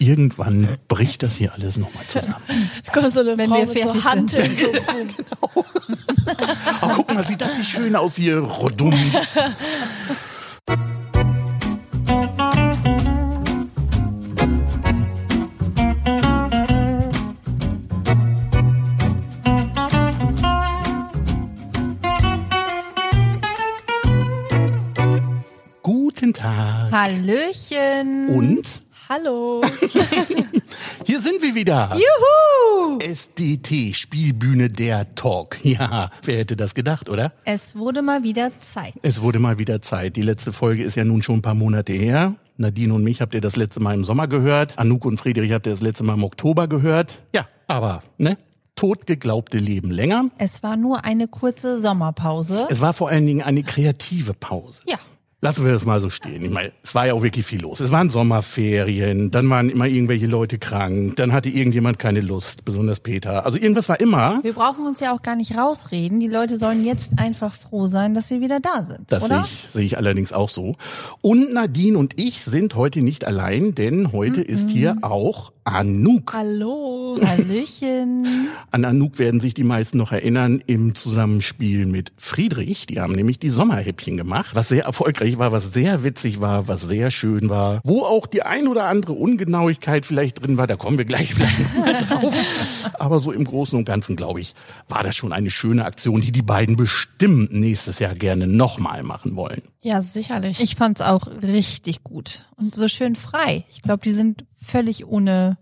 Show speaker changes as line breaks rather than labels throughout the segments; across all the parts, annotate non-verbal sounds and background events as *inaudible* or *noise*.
irgendwann bricht das hier alles nochmal zusammen.
Kommt so eine
Wenn
Frau
wir
mit
fertig
so Hand
sind.
so einem
Oh, guck mal, sieht das nicht schön aus hier, Rodums. Guten Tag.
Hallöchen.
Und
Hallo. *laughs*
hier sind wir wieder.
Juhu.
SDT, Spielbühne der Talk. Ja, wer hätte das gedacht, oder?
Es wurde mal wieder Zeit.
Es wurde mal wieder Zeit. Die letzte Folge ist ja nun schon ein paar Monate her. Nadine und mich habt ihr das letzte Mal im Sommer gehört. Anouk und Friedrich habt ihr das letzte Mal im Oktober gehört. Ja, aber, ne? Totgeglaubte leben länger.
Es war nur eine kurze Sommerpause.
Es war vor allen Dingen eine kreative Pause.
Ja.
Lassen wir das mal so stehen. Ich meine, es war ja auch wirklich viel los. Es waren Sommerferien, dann waren immer irgendwelche Leute krank, dann hatte irgendjemand keine Lust, besonders Peter. Also irgendwas war immer.
Wir brauchen uns ja auch gar nicht rausreden. Die Leute sollen jetzt einfach froh sein, dass wir wieder da sind,
Das sehe ich, sehe ich allerdings auch so. Und Nadine und ich sind heute nicht allein, denn heute ist hier auch Anouk.
Hallo.
Hallöchen. *laughs*
An Anouk werden sich die meisten noch erinnern im Zusammenspiel mit Friedrich. Die haben nämlich die Sommerhäppchen gemacht, was sehr erfolgreich war, was sehr witzig war, was sehr schön war, wo auch die ein oder andere Ungenauigkeit vielleicht drin war. Da kommen wir gleich *laughs* vielleicht mal drauf. Aber so im Großen und Ganzen, glaube ich, war das schon eine schöne Aktion, die die beiden bestimmt nächstes Jahr gerne nochmal machen wollen.
Ja, sicherlich.
Ich fand's auch richtig gut und so schön frei. Ich glaube, die sind völlig ohne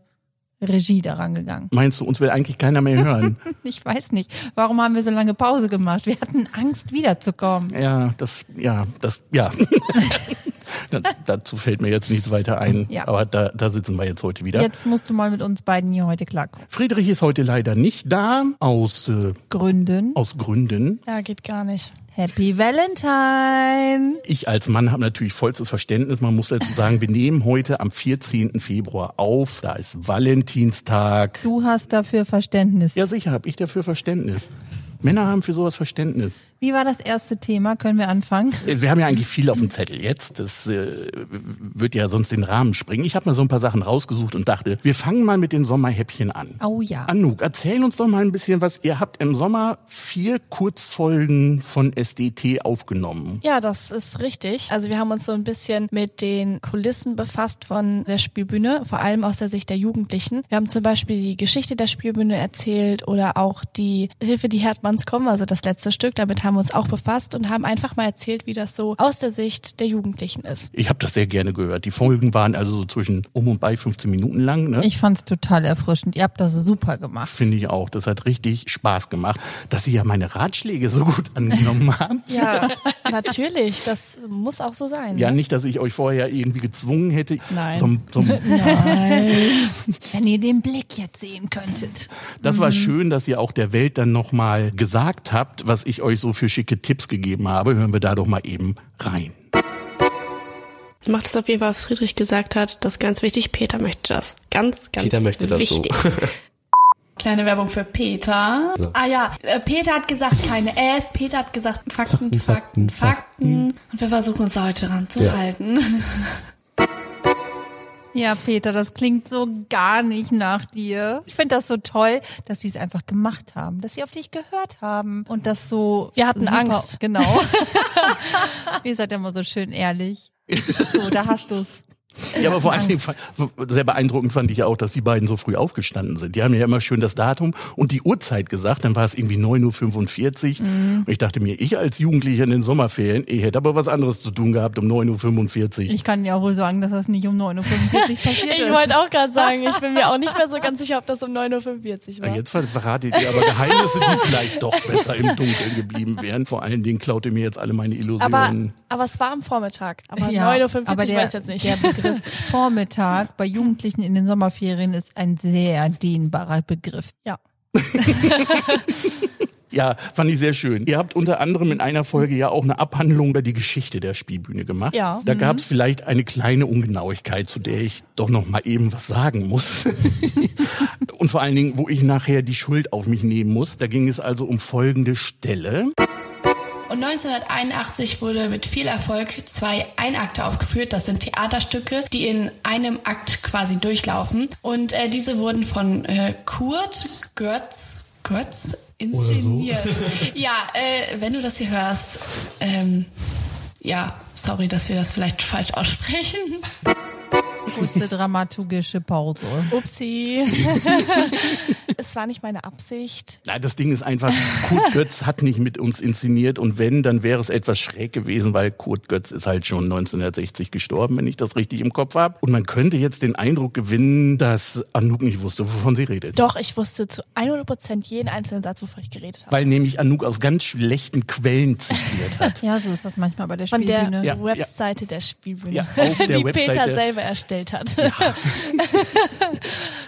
Regie daran gegangen.
Meinst du, uns will eigentlich keiner mehr hören? *laughs*
Ich weiß nicht, warum haben wir so lange Pause gemacht? Wir hatten Angst, wiederzukommen.
Ja, das, ja, das, ja. *laughs* Da- Dazu fällt mir jetzt nichts weiter ein.
Ja.
Aber da, da sitzen wir jetzt heute wieder.
Jetzt musst du mal mit uns beiden hier heute klarkommen.
Friedrich ist heute leider nicht da, aus, äh,
Gründen.
aus Gründen.
ja, geht gar nicht.
Happy Valentine.
Ich als Mann habe natürlich vollstes Verständnis. Man muss dazu sagen, wir nehmen heute am 14. Februar auf. Da ist Valentinstag.
Du hast dafür Verständnis.
Ja, sicher, habe ich dafür Verständnis. Männer haben für sowas Verständnis.
Wie war das erste Thema? Können wir anfangen?
Wir haben ja eigentlich viel auf dem Zettel jetzt. Das äh, wird ja sonst den Rahmen springen. Ich habe mal so ein paar Sachen rausgesucht und dachte, wir fangen mal mit den Sommerhäppchen an.
Oh ja.
Anouk, erzähl uns doch mal ein bisschen was. Ihr habt im Sommer vier Kurzfolgen von SDT aufgenommen.
Ja, das ist richtig. Also wir haben uns so ein bisschen mit den Kulissen befasst von der Spielbühne, vor allem aus der Sicht der Jugendlichen. Wir haben zum Beispiel die Geschichte der Spielbühne erzählt oder auch die Hilfe, die Herdmanns kommen, also das letzte Stück. Damit haben wir uns auch befasst und haben einfach mal erzählt, wie das so aus der Sicht der Jugendlichen ist.
Ich habe das sehr gerne gehört. Die Folgen waren also so zwischen um und bei 15 Minuten lang. Ne?
Ich fand's total erfrischend. Ihr habt das super gemacht.
Finde ich auch. Das hat richtig Spaß gemacht, dass Sie ja meine Ratschläge so gut *laughs* angenommen haben.
Ja, natürlich. Das muss auch so sein.
Ja,
ne?
nicht, dass ich euch vorher irgendwie gezwungen hätte.
Nein.
Zum, zum, *laughs*
Wenn ihr den Blick jetzt sehen könntet.
das
Mhm.
war schön, dass ihr auch der Welt dann nochmal gesagt habt, was ich euch so für schicke Tipps gegeben habe. Hören wir da doch mal eben rein.
macht es auf jeden Fall, was Friedrich gesagt hat. Das ist ganz wichtig. Peter möchte das. Ganz, ganz
Peter möchte das so.
wichtig. *laughs*
Kleine Werbung für Peter. Ah ja, äh, Peter hat gesagt keine S, Peter hat gesagt Fakten, Fakten, Fakten. Und wir versuchen uns da heute ranzuhalten.
Ja, *laughs* Peter, das klingt so gar nicht nach dir. Ich finde das so toll, dass sie es einfach gemacht haben, dass sie auf dich gehört haben und das so.
Wir hatten
super,
Angst.
Genau. *laughs* Ihr seid immer so schön ehrlich. *laughs* So, da hast du's.
Ja, aber vor allen Dingen sehr beeindruckend fand ich ja auch, dass die beiden so früh aufgestanden sind. Die haben ja immer schön das Datum und die Uhrzeit gesagt, dann war es irgendwie 9.45 Uhr.
Mhm.
Und ich dachte mir, ich als Jugendlicher in den Sommerferien, ich hätte aber was anderes zu tun gehabt um 9.45 Uhr.
Ich kann auch wohl sagen, dass das nicht um 9.45 Uhr *laughs* passiert
Ich
ist.
wollte auch gerade sagen, ich bin mir auch nicht mehr so *laughs* ganz sicher, ob das um 9.45 Uhr
Ja,
war.
Jetzt ver- verratet ihr aber Geheimnisse, die vielleicht doch besser im Dunkeln geblieben wären. Vor allen Dingen klaut ihr mir jetzt alle meine Illusionen.
Aber, aber es war am Vormittag. Aber
Ja,
9.45 Uhr weiß ich jetzt nicht.
Begriff Vormittag bei Jugendlichen in den Sommerferien ist ein sehr dehnbarer Begriff.
ja. *laughs*
Ja, fand ich sehr schön. Ihr habt unter anderem in einer Folge ja auch eine Abhandlung über die Geschichte der Spielbühne gemacht.
Ja.
Da gab es vielleicht eine kleine Ungenauigkeit, zu der ich doch noch mal eben was sagen muss. *laughs* Und vor allen Dingen, wo ich nachher die Schuld auf mich nehmen muss. Da ging es also um folgende Stelle.
Und 1981 wurde mit viel Erfolg zwei Einakte aufgeführt. Das sind Theaterstücke, die in einem Akt quasi durchlaufen. Und äh, diese wurden von äh, Kurt Götz, Götz inszeniert.
so. *laughs*
ja, äh, wenn du das hier hörst, ähm, ja, sorry, dass wir das vielleicht falsch aussprechen.
Kurze dramaturgische Pause.
Upsi. es war nicht meine Absicht.
Nein, das Ding ist einfach, Kurt Götz hat nicht mit uns inszeniert und wenn, dann wäre es etwas schräg gewesen, weil Kurt Götz ist halt schon 1960 gestorben, wenn ich das richtig im Kopf habe. Und man könnte jetzt den Eindruck gewinnen, dass Anouk nicht wusste, wovon sie redet.
Doch, ich wusste zu 100 Prozent jeden einzelnen Satz, wovon ich geredet habe.
Weil nämlich Anouk aus ganz schlechten Quellen zitiert hat.
Ja, so ist das manchmal bei der
Von der
Spielbühne.
Ja,
Webseite der Spielbühne,
Ja, auf der
die
Webseite.
Peter selber erstellt hat. *laughs*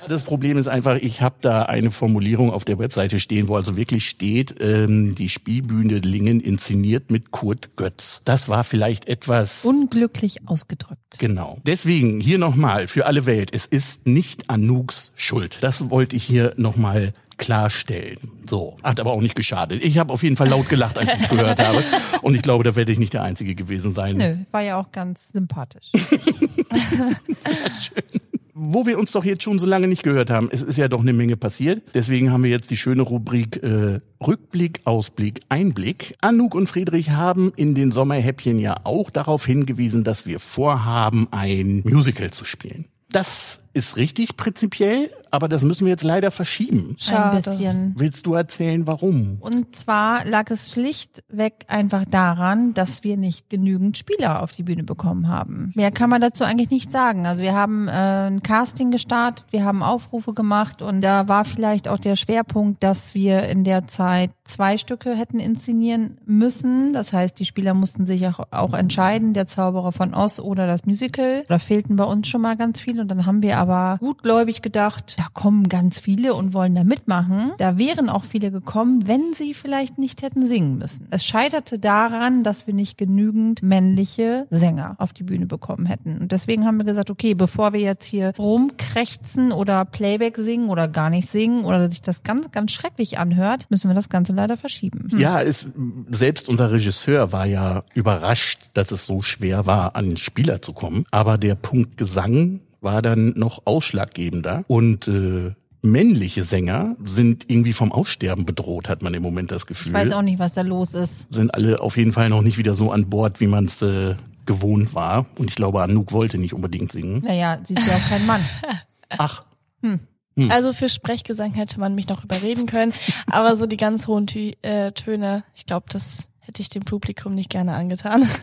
Das Problem ist einfach, ich habe da eine Formulierung auf der Webseite stehen, wo also wirklich steht, ähm, die Spielbühne Lingen inszeniert mit Kurt Götz. Das war vielleicht etwas
Unglücklich ausgedrückt.
Genau. Deswegen hier nochmal für alle Welt, es ist nicht Anouks Schuld. Das wollte ich hier nochmal klarstellen. So, hat aber auch nicht geschadet. Ich habe auf jeden Fall laut gelacht, als ich es gehört habe. Und ich glaube, da werde ich nicht der Einzige gewesen sein.
Nö, war ja auch ganz sympathisch. *laughs*
Wo wir uns doch jetzt schon so lange nicht gehört haben, es ist ja doch eine Menge passiert. Deswegen haben wir jetzt die schöne Rubrik äh, Rückblick, Ausblick, Einblick. Anouk und Friedrich haben in den Sommerhäppchen ja auch darauf hingewiesen, dass wir vorhaben, ein Musical zu spielen. Das ist richtig prinzipiell, aber das müssen wir jetzt leider verschieben.
Schade.
Ein bisschen.
Willst du erzählen, warum?
Und zwar lag es schlichtweg einfach daran, dass wir nicht genügend Spieler auf die Bühne bekommen haben. Mehr kann man dazu eigentlich nicht sagen. Also wir haben äh, ein Casting gestartet, wir haben Aufrufe gemacht und da war vielleicht auch der Schwerpunkt, dass wir in der Zeit zwei Stücke hätten inszenieren müssen. Das heißt, die Spieler mussten sich auch, auch entscheiden, der Zauberer von Oz oder das Musical. Da fehlten bei uns schon mal ganz viele und dann haben wir aber gutgläubig gedacht, da kommen ganz viele und wollen da mitmachen. Da wären auch viele gekommen, wenn sie vielleicht nicht hätten singen müssen. Es scheiterte daran, dass wir nicht genügend männliche Sänger auf die Bühne bekommen hätten. Und deswegen haben wir gesagt, okay, bevor wir jetzt hier rumkrächzen oder Playback singen oder gar nicht singen oder sich das ganz, ganz schrecklich anhört, müssen wir das Ganze leider verschieben.
Ja, es, selbst unser Regisseur war ja überrascht, dass es so schwer war, an Spieler zu kommen. Aber der Punkt Gesang war dann noch ausschlaggebender. Und äh, männliche Sänger sind irgendwie vom Aussterben bedroht, hat man im Moment das Gefühl.
Ich weiß auch nicht, was da los ist.
Sind alle auf jeden Fall noch nicht wieder so an Bord, wie man es äh, gewohnt war. Und ich glaube, Anouk wollte nicht unbedingt singen.
Naja, sie ist ja auch kein Mann. *laughs*
Ach,
Also für Sprechgesang hätte man mich noch überreden können, aber so die ganz hohen Tü äh, Töne, ich glaube, das hätte ich dem Publikum nicht gerne angetan. *laughs*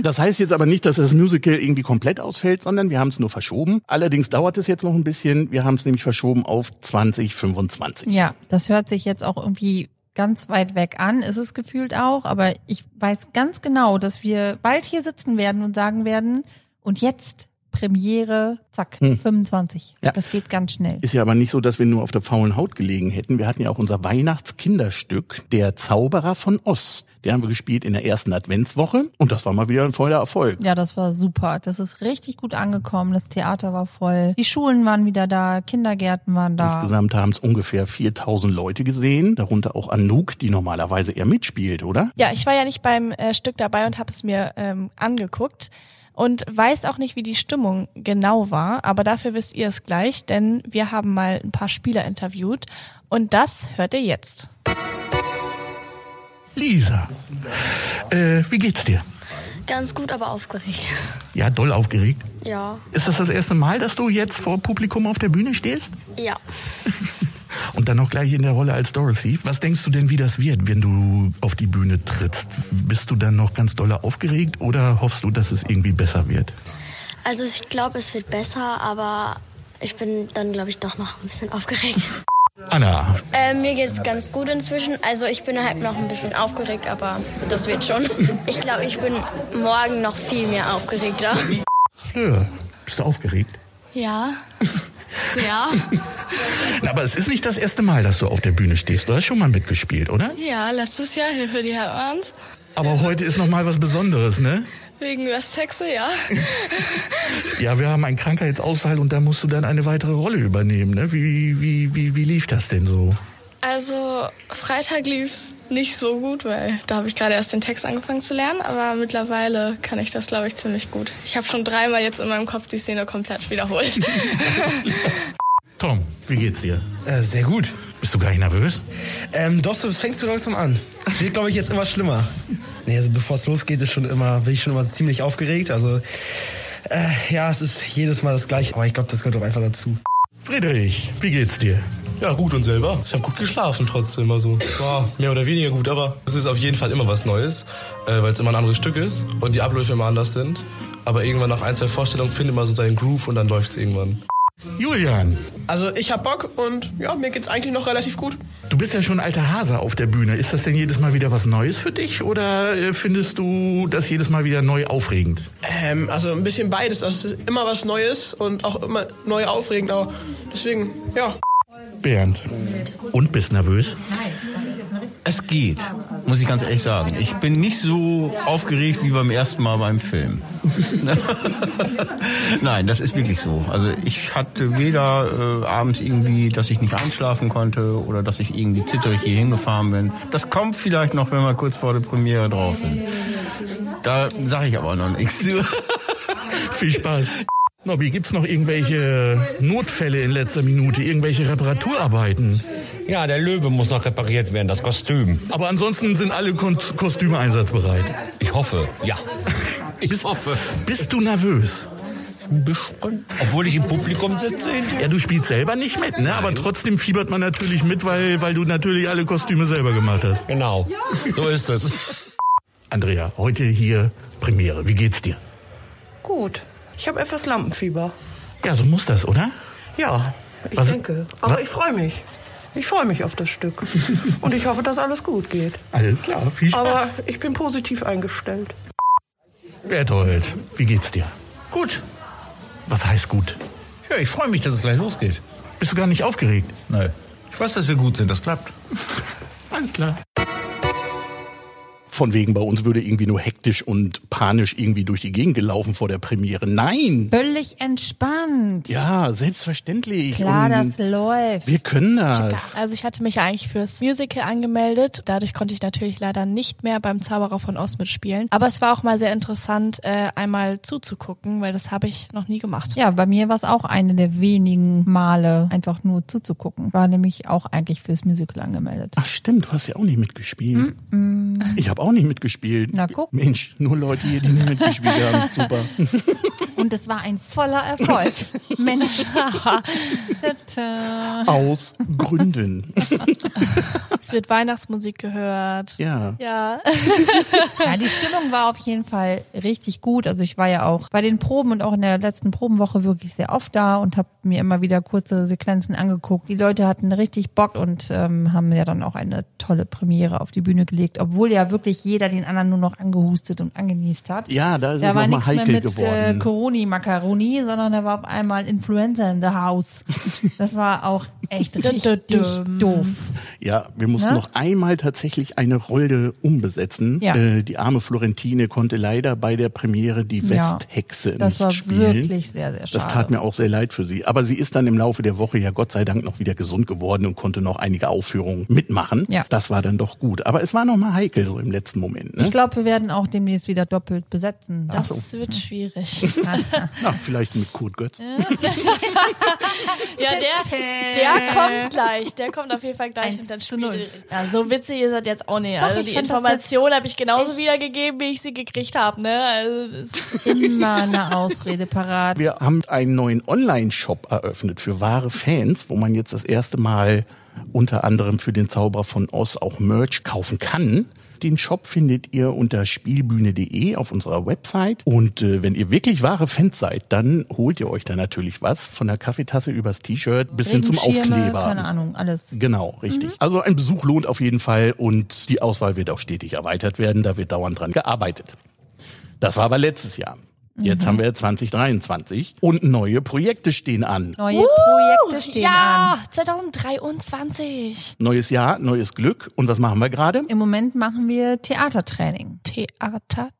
Das heißt jetzt aber nicht, dass das Musical irgendwie komplett ausfällt, sondern wir haben es nur verschoben. Allerdings dauert es jetzt noch ein bisschen. Wir haben es nämlich verschoben auf 2025.
Ja, das hört sich jetzt auch irgendwie ganz weit weg an, ist es gefühlt auch, aber ich weiß ganz genau, dass wir bald hier sitzen werden und sagen werden, und jetzt Premiere, zack, 25.
Ja.
Das geht ganz schnell.
Ist ja aber nicht so, dass wir nur auf der faulen Haut gelegen hätten. Wir hatten ja auch unser Weihnachtskinderstück, Der Zauberer von Oz. Der haben wir gespielt in der ersten Adventswoche und das war mal wieder ein voller Erfolg.
Ja, das war super. Das ist richtig gut angekommen. Das Theater war voll. Die Schulen waren wieder da, Kindergärten waren da.
Insgesamt haben es ungefähr 4000 Leute gesehen, darunter auch Anouk, die normalerweise eher mitspielt, oder?
ja, ich war ja nicht beim äh, Stück dabei und habe es mir ähm, angeguckt und weiß auch nicht, wie die Stimmung genau war, aber dafür wisst ihr es gleich, denn wir haben mal ein paar Spieler interviewt und das hört ihr jetzt.
Lisa, äh, wie geht's dir?
Ganz gut, aber aufgeregt.
Ja, doll aufgeregt.
Ja.
Ist das das erste Mal, dass du jetzt vor Publikum auf der Bühne stehst?
Ja. *laughs*
Und dann noch gleich in der Rolle als Dorothy. Was denkst du denn, wie das wird, wenn du auf die Bühne trittst? Bist du dann noch ganz doll aufgeregt oder hoffst du, dass es irgendwie besser wird?
Also ich glaube, es wird besser, aber ich bin dann, glaube ich, doch noch ein bisschen aufgeregt. *laughs*
Anna,
Äh, mir geht's ganz gut inzwischen. Also ich bin halt noch ein bisschen aufgeregt, aber das wird schon. *laughs* Ich glaube, ich bin morgen noch viel mehr aufgeregter.
Fleur, bist du aufgeregt?
Ja. *laughs* Sehr.
Na, aber es ist nicht das erste Mal, dass du auf der Bühne stehst. Du hast schon mal mitgespielt, oder?
Ja, letztes Jahr hier für die Hermanns.
Aber heute ist noch mal was Besonderes, ne?
Wegen Westhexe, ja. *laughs*
Ja, wir haben einen Krankheitsausfall und da musst du dann eine weitere Rolle übernehmen, ne? Wie, wie, wie, wie lief das denn so?
Also Freitag lief's nicht so gut, weil da habe ich gerade erst den Text angefangen zu lernen, aber mittlerweile kann ich das, glaube ich, ziemlich gut. Ich habe schon dreimal jetzt in meinem Kopf die Szene komplett wiederholt. *laughs* *laughs*
Tom, wie geht's dir?
Äh, sehr gut.
Bist du gar nicht nervös?
Ähm, doch, das fängst du langsam an. Es wird, glaube ich, jetzt immer schlimmer. Nee, also bevor es losgeht, ist schon immer, bin ich schon immer ziemlich aufgeregt. Also, äh, ja, es ist jedes Mal das Gleiche. Aber ich glaube, das gehört auch einfach dazu.
Friedrich, wie geht's dir?
Ja, gut und selber. Ich habe gut geschlafen trotzdem. Also war mehr oder weniger gut, aber es ist auf jeden Fall immer was Neues, äh, weil es immer ein anderes Stück ist und die Abläufe immer anders sind. Aber irgendwann nach ein, zwei Vorstellungen findet man so seinen Groove und dann läuft's irgendwann.
Julian,
Also ich hab Bock und ja, mir geht's eigentlich noch relativ gut.
du bist ja schon alter Hase auf der Bühne. Ist das denn jedes Mal wieder was Neues für dich oder äh, findest du das jedes Mal wieder neu aufregend?
Ähm, also ein bisschen beides. Also es ist immer was Neues und auch immer neu aufregend. Aber deswegen, ja.
Bernd. Und bist nervös?
Es geht, muss ich ganz ehrlich sagen. Ich bin nicht so aufgeregt wie beim ersten Mal beim Film. *laughs* Nein, das ist wirklich so. Also ich hatte weder äh, abends irgendwie, dass ich nicht einschlafen konnte oder dass ich irgendwie zitterig hier hingefahren bin. Das kommt vielleicht noch, wenn wir kurz vor der Premiere drauf sind. Da sage ich aber noch nichts. *laughs*
Viel Spaß. Nobby, gibt's noch irgendwelche Notfälle in letzter Minute, irgendwelche Reparaturarbeiten?
Ja, der Löwe muss noch repariert werden, das Kostüm.
Aber ansonsten sind alle Kon Kostüme einsatzbereit.
Ich hoffe, ja.
Ich bist, hoffe. Bist du nervös?
Obwohl ich im Publikum sitze.
Ja, du spielst selber nicht mit, ne? Aber trotzdem fiebert man natürlich mit, weil, weil du natürlich alle Kostüme selber gemacht hast.
Genau, so ist es.
Andrea, heute hier Premiere. Wie geht's dir?
Gut. Ich habe etwas Lampenfieber.
Ja, so muss das, oder?
Ja, ich
Was-
denke. Aber
was-
ich freue mich. Ich freue mich auf das Stück. *laughs* Und ich hoffe, dass alles gut geht.
Alles klar, viel Spaß.
Aber ich bin positiv eingestellt.
Berthold, wie geht's dir?
Gut.
Was heißt gut?
Ja, ich freue mich, dass es gleich losgeht.
Bist du gar nicht aufgeregt?
Nein. Ich weiß, dass wir gut sind, das klappt. *laughs*
Alles klar. Von wegen bei uns würde irgendwie nur hektisch und panisch irgendwie durch die Gegend gelaufen vor der Premiere. Nein!
Völlig entspannt.
Ja, selbstverständlich.
Klar,
Und
das läuft.
Wir können das.
Also ich hatte mich ja eigentlich fürs Musical angemeldet. Dadurch konnte ich natürlich leider nicht mehr beim Zauberer von Oz mitspielen. Aber es war auch mal sehr interessant, äh, einmal zuzugucken, weil das habe ich noch nie gemacht.
Ja, bei mir war es auch eine der wenigen Male, einfach nur zuzugucken. War nämlich auch eigentlich fürs Musical angemeldet.
Ach stimmt, du hast ja auch nicht mitgespielt. Ich habe auch nicht mitgespielt.
Na, guck.
Mensch, nur Leute hier, die nicht mitgespielt haben. *laughs* Super.
Und es war ein voller Erfolg. *laughs* Mensch. *laughs*
Aus Gründen.
Es wird Weihnachtsmusik gehört.
Ja.
Ja. *laughs*
Ja, die Stimmung war auf jeden Fall richtig gut. Also ich war ja auch bei den Proben und auch in der letzten Probenwoche wirklich sehr oft da und habe mir immer wieder kurze Sequenzen angeguckt. Die Leute hatten richtig Bock und ähm, haben ja dann auch eine tolle Premiere auf die Bühne gelegt, obwohl ja wirklich jeder den anderen nur noch angehustet und angenießt hat.
Ja, da ist
Da
es
war nichts mehr mit äh,
geworden.
Coroni-Macaroni, sondern da war auf einmal Influencer in the house. Das war auch echt richtig doof.
Ja, wir mussten
Ne?
noch einmal tatsächlich eine Rolle umbesetzen.
Ja.
Äh, die arme Florentine konnte leider bei der Premiere die
Ja,
Westhexe
das
nicht
war
spielen.
wirklich sehr, sehr
Das
schade.
tat mir auch sehr leid für sie. Aber sie ist dann im Laufe der Woche ja Gott sei Dank noch wieder gesund geworden und konnte noch einige Aufführungen mitmachen.
Ja.
Das war dann doch gut. Aber es war noch mal heikel so im letzten Moment. Ne?
Ich glaube, wir werden auch demnächst wieder doppelt besetzen.
Das wird schwierig. *laughs*
Na, vielleicht mit Kurt Götz.
Ja, der, *laughs* der kommt gleich. Der kommt auf jeden Fall gleich und dann spielt. Ja, so witzig ist das jetzt auch nicht.
Doch,
also die Information habe ich genauso wiedergegeben, wie ich sie gekriegt habe. Ne? Also das *laughs*
Immer eine Ausrede parat.
Wir haben einen neuen Online-Shop eröffnet für wahre Fans, wo man jetzt das erste Mal unter anderem für den Zauberer von Oz auch Merch kaufen kann. Den Shop findet ihr unter spielbühne.de auf unserer Website. Und äh, wenn ihr wirklich wahre Fans seid, dann holt ihr euch da natürlich was. Von der Kaffeetasse übers T-Shirt bis hin zum Aufkleber.
Keine Ahnung, alles.
Genau, richtig. Also ein Besuch lohnt auf jeden Fall und die Auswahl wird auch stetig erweitert werden. Da wird dauernd dran gearbeitet. Das war aber letztes Jahr. Jetzt haben wir 2023 und neue Projekte stehen an.
Neue Projekte stehen
ja,
an.
2023.
Neues Jahr, neues Glück. Und was machen wir gerade?
Im Moment machen wir Theatertraining.
Theatertraining,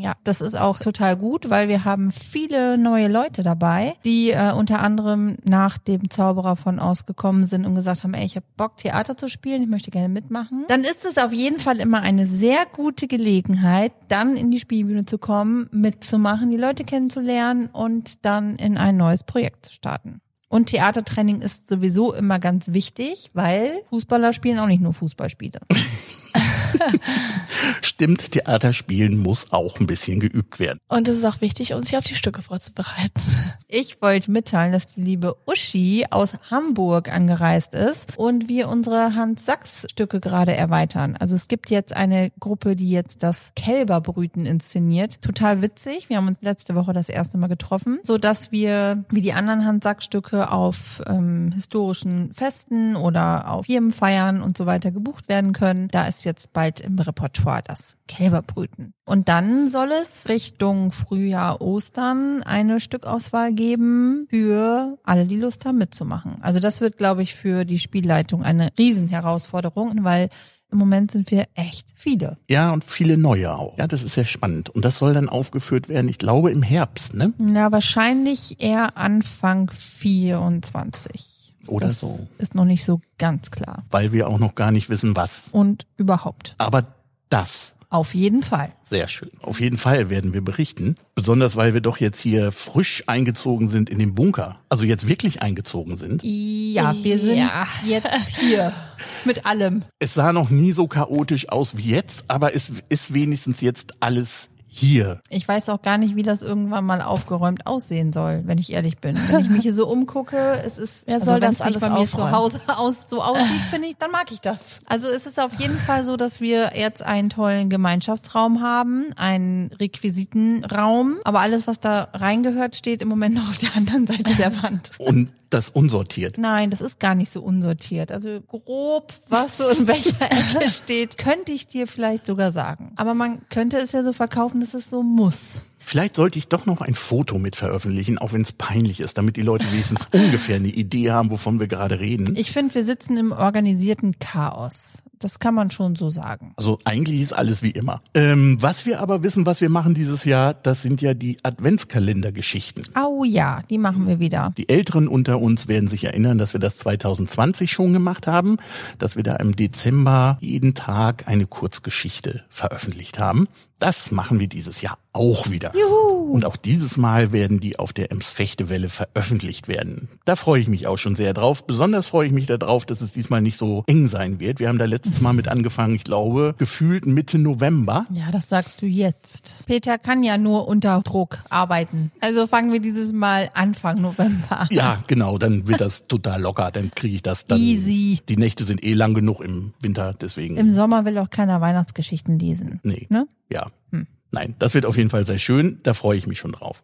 ja.
Das ist auch total gut, weil wir haben viele neue Leute dabei, die äh, unter anderem nach dem Zauberer von ausgekommen sind und gesagt haben, ey, ich habe Bock Theater zu spielen, ich möchte gerne mitmachen. Dann ist es auf jeden Fall immer eine sehr gute Gelegenheit, dann in die Spielbühne zu kommen, mitzumachen, die Leute kennenzulernen und dann in ein neues Projekt zu starten. Und Theatertraining ist sowieso immer ganz wichtig, weil Fußballer spielen auch nicht nur Fußballspiele. *laughs* *laughs*
Stimmt, Theaterspielen muss auch ein bisschen geübt werden.
Und es ist auch wichtig, um sich auf die Stücke vorzubereiten.
Ich wollte mitteilen, dass die liebe Uschi aus Hamburg angereist ist und wir unsere Hans-Sachs-Stücke gerade erweitern. Also es gibt jetzt eine Gruppe, die jetzt das Kälberbrüten inszeniert. Total witzig. Wir haben uns letzte Woche das erste Mal getroffen, so dass wir wie die anderen Hans-Sachs-Stücke auf ähm, historischen Festen oder auf Firmenfeiern und so weiter gebucht werden können. Da ist jetzt bald im Repertoire das Kälberbrüten. Und dann soll es Richtung Frühjahr, Ostern eine Stückauswahl geben für alle, die Lust haben mitzumachen. Also das wird, glaube ich, für die Spielleitung eine Riesenherausforderung, weil im Moment sind wir echt viele.
Ja, und viele neue auch. Ja, das ist sehr spannend. Und das soll dann aufgeführt werden, ich glaube, im Herbst, ne?
Ja, wahrscheinlich eher Anfang 24.
Oder
das
so.
Ist noch nicht so ganz klar.
Weil wir auch noch gar nicht wissen, was.
Und überhaupt.
Aber das.
Auf jeden Fall.
Sehr schön. Auf jeden Fall werden wir berichten. Besonders weil wir doch jetzt hier frisch eingezogen sind in den Bunker. Also jetzt wirklich eingezogen sind.
Ja, wir sind
Ja.
jetzt hier *laughs* mit allem.
Es sah noch nie so chaotisch aus wie jetzt, aber es ist wenigstens jetzt alles hier.
Ich weiß auch gar nicht, wie das irgendwann mal aufgeräumt aussehen soll, wenn ich ehrlich bin. Wenn ich mich hier so umgucke, es ist,
Wer soll
wenn's
das alles
bei mir
aufräumen?
zu Hause *laughs* aus, so aussieht, finde ich, dann mag ich das. Also es ist auf jeden Fall so, dass wir jetzt einen tollen Gemeinschaftsraum haben, einen Requisitenraum, aber alles, was da reingehört, steht im Moment noch auf der anderen Seite der *laughs* Wand.
Und das unsortiert.
Nein, das ist gar nicht so unsortiert. Also grob, was so in welcher Ecke *laughs* steht, könnte ich dir vielleicht sogar sagen. Aber man könnte es ja so verkaufen, dass es so muss.
Vielleicht sollte ich doch noch ein Foto mit veröffentlichen, auch wenn es peinlich ist, damit die Leute wenigstens *laughs* ungefähr eine Idee haben, wovon wir gerade reden.
Ich finde, wir sitzen im organisierten Chaos. Das kann man schon so sagen.
Also eigentlich ist alles wie immer. Ähm, was wir aber wissen, was wir machen dieses Jahr, das sind ja die Adventskalendergeschichten.
Au ja, die machen wir wieder.
Die Älteren unter uns werden sich erinnern, dass wir das 2020 schon gemacht haben, dass wir da im Dezember jeden Tag eine Kurzgeschichte veröffentlicht haben. Das machen wir dieses Jahr auch wieder.
Juhu.
Und auch dieses Mal werden die auf der Ems Fechtewelle veröffentlicht werden. Da freue ich mich auch schon sehr drauf. Besonders freue ich mich darauf, dass es diesmal nicht so eng sein wird. Wir haben da letztes Mal mit angefangen, ich glaube, gefühlt Mitte November.
Ja, das sagst du jetzt. Peter kann ja nur unter Druck arbeiten. Also fangen wir dieses Mal Anfang November an.
Ja, genau, dann wird das *laughs* total locker. Dann kriege ich das dann.
Easy.
Die Nächte sind eh lang genug im Winter, deswegen.
Im Sommer will auch keiner Weihnachtsgeschichten lesen.
Nee.
Ne?
Ja.
Hm.
Nein, das wird auf jeden Fall sehr schön. Da freue ich mich schon drauf.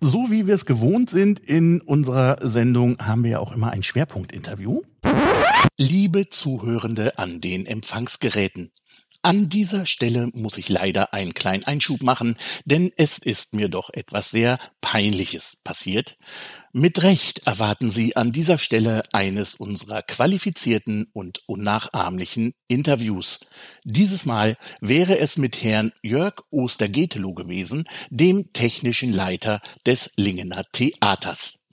So wie wir es gewohnt sind in unserer Sendung, haben wir ja auch immer ein Schwerpunktinterview. Liebe Zuhörende an den Empfangsgeräten. An dieser Stelle muss ich leider einen kleinen Einschub machen, denn es ist mir doch etwas sehr Peinliches passiert. Mit Recht erwarten Sie an dieser Stelle eines unserer qualifizierten und unnachahmlichen Interviews. Dieses Mal wäre es mit Herrn Jörg Ostergetelow gewesen, dem technischen Leiter des Lingener Theaters.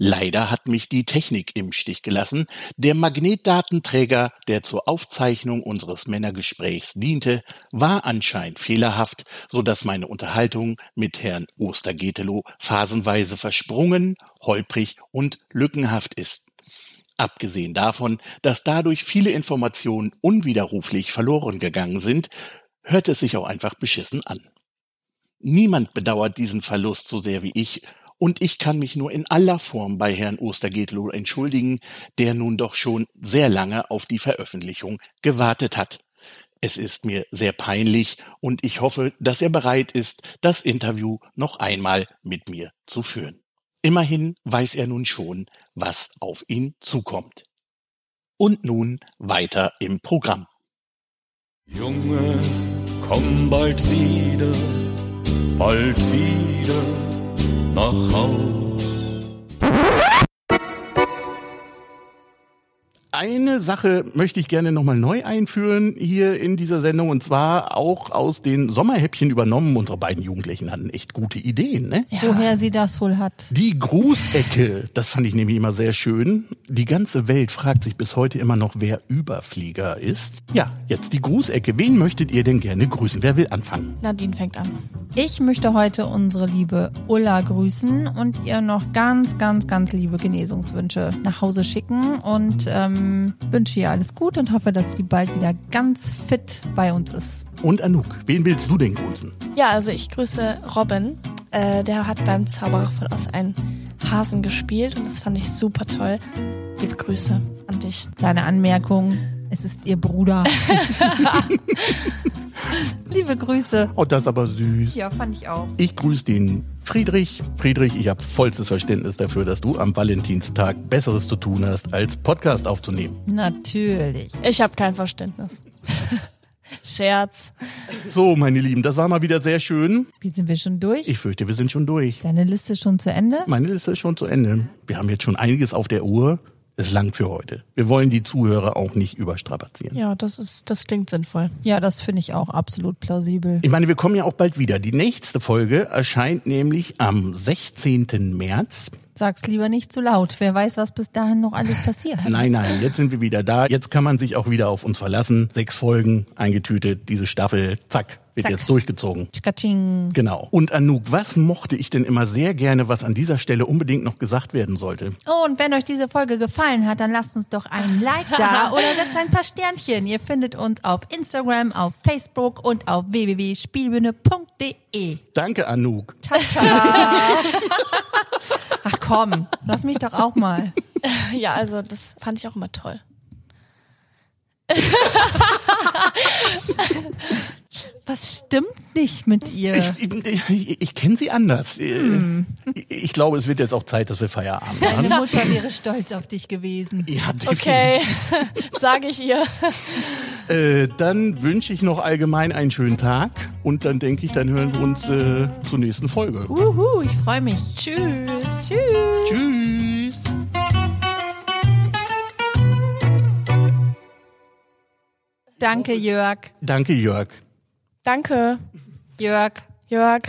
Leider hat mich die Technik im Stich gelassen. Der Magnetdatenträger, der zur Aufzeichnung unseres Männergesprächs diente, war anscheinend fehlerhaft, so dass meine Unterhaltung mit Herrn Ostergetelow phasenweise versprungen, holprig und lückenhaft ist. Abgesehen davon, dass dadurch viele Informationen unwiderruflich verloren gegangen sind, hört es sich auch einfach beschissen an. Niemand bedauert diesen Verlust so sehr wie ich, und ich kann mich nur in aller Form bei Herrn Ostergetelow entschuldigen, der nun doch schon sehr lange auf die Veröffentlichung gewartet hat. Es ist mir sehr peinlich und ich hoffe, dass er bereit ist, das Interview noch einmal mit mir zu führen. Immerhin weiß er nun schon, was auf ihn zukommt. Und nun weiter im Programm.
Junge, komm bald wieder, bald wieder nach Haus.
Eine Sache möchte ich gerne nochmal neu einführen hier in dieser Sendung und zwar auch aus den Sommerhäppchen übernommen. Unsere beiden Jugendlichen hatten echt gute Ideen, ne?
Woher sie das wohl hat.
Die Grußecke, das fand ich nämlich immer sehr schön. Die ganze Welt fragt sich bis heute immer noch, wer Überflieger ist. Ja, jetzt die Grußecke. Wen möchtet ihr denn gerne grüßen? Wer will anfangen?
Nadine fängt an.
Ich möchte heute unsere liebe Ulla grüßen und ihr noch ganz, ganz, ganz liebe Genesungswünsche nach Hause schicken und ähm, wünsche ihr alles gut und hoffe, dass sie bald wieder ganz fit bei uns ist.
Und Anouk, wen willst du denn grüßen?
Ja, also ich grüße Robin. Äh, der hat beim Zauberer von Oz einen Hasen gespielt und das fand ich super toll. Liebe Grüße an dich.
Kleine Anmerkung, es ist ihr Bruder. *laughs* *laughs* *laughs* Liebe Grüße.
Oh, das ist aber süß.
Ja, fand ich auch.
Ich grüße den Friedrich. Friedrich, ich habe vollstes Verständnis dafür, dass du am Valentinstag Besseres zu tun hast, als Podcast aufzunehmen.
Natürlich.
Ich habe kein Verständnis. *laughs* Scherz.
So, meine Lieben, das war mal wieder sehr schön.
Wie sind wir schon durch?
Ich fürchte, wir sind schon durch.
Deine Liste ist schon zu Ende?
Meine Liste ist schon zu Ende. Wir haben jetzt schon einiges auf der Uhr. Es langt für heute. Wir wollen die Zuhörer auch nicht überstrapazieren.
Ja, das ist, das klingt sinnvoll.
Ja, das finde ich auch absolut plausibel.
Ich meine, wir kommen ja auch bald wieder. Die nächste Folge erscheint nämlich am 16. März.
Sag's lieber nicht zu laut. Wer weiß, was bis dahin noch alles passiert. *laughs*
Nein, nein, jetzt sind wir wieder da. Jetzt kann man sich auch wieder auf uns verlassen. Sechs Folgen eingetütet, diese Staffel, zack, wird
Zack.
jetzt durchgezogen.
Tschakatsching.
Genau. Und Anouk, was mochte ich denn immer sehr gerne, was an dieser Stelle unbedingt noch gesagt werden sollte?
Oh, und wenn euch diese Folge gefallen hat, dann lasst uns doch ein Like da *laughs* oder setzt ein paar Sternchen. Ihr findet uns auf Instagram, auf Facebook und auf www.spielbühne.de.
Danke, Anouk.
Tata. *laughs* Ach komm, lass mich doch auch mal. *laughs*
Ja, also das fand ich auch immer toll.
Was stimmt nicht mit ihr?
Ich, ich, ich, kenne sie anders.
Hm.
Ich, ich glaube, es wird jetzt auch Zeit, dass wir Feierabend machen.
Mutter wäre stolz auf dich gewesen.
Ja,
Okay, *laughs* sage ich ihr.
Äh, dann wünsche ich noch allgemein einen schönen Tag und dann denke ich, dann hören wir uns äh, zur nächsten Folge.
Uhu, ich freue mich.
Tschüss.
Tschüss.
Tschüss.
Danke, Jörg.
Danke, Jörg.
Danke,
Jörg.
Jörg.